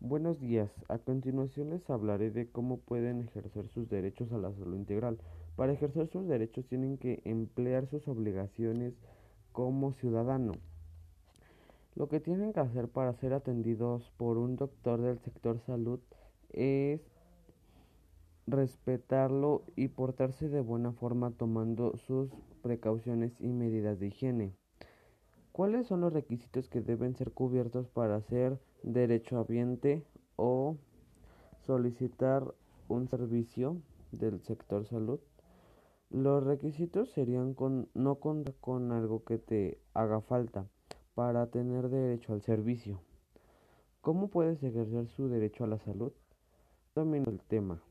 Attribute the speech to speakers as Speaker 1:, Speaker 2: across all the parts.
Speaker 1: Buenos días. A continuación les hablaré de cómo pueden ejercer sus derechos a la salud integral. Para ejercer sus derechos tienen que emplear sus obligaciones como ciudadano. Lo que tienen que hacer para ser atendidos por un doctor del sector salud es respetarlo y portarse de buena forma tomando sus precauciones y medidas de higiene. ¿Cuáles son los requisitos que deben ser cubiertos para ser derechohabiente o solicitar un servicio del sector salud? Los requisitos serían con, no contar con algo que te haga falta para tener derecho al servicio. ¿Cómo puedes ejercer su derecho a la salud? Domino el tema.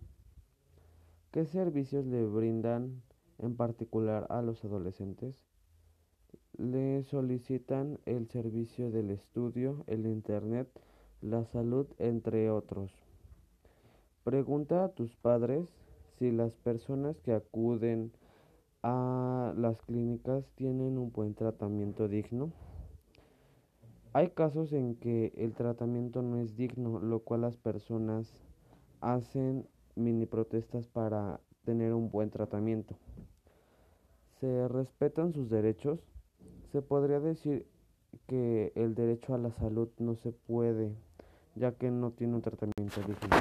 Speaker 1: ¿Qué servicios le brindan en particular a los adolescentes? Le solicitan el servicio del estudio, el Internet, la salud, entre otros. Pregunta a tus padres si las personas que acuden a las clínicas tienen un buen tratamiento digno. Hay casos en que el tratamiento no es digno, lo cual las personas hacen mini protestas para tener un buen tratamiento. Se respetan sus derechos se podría decir que el derecho a la salud no se puede, ya que no tiene un tratamiento digno.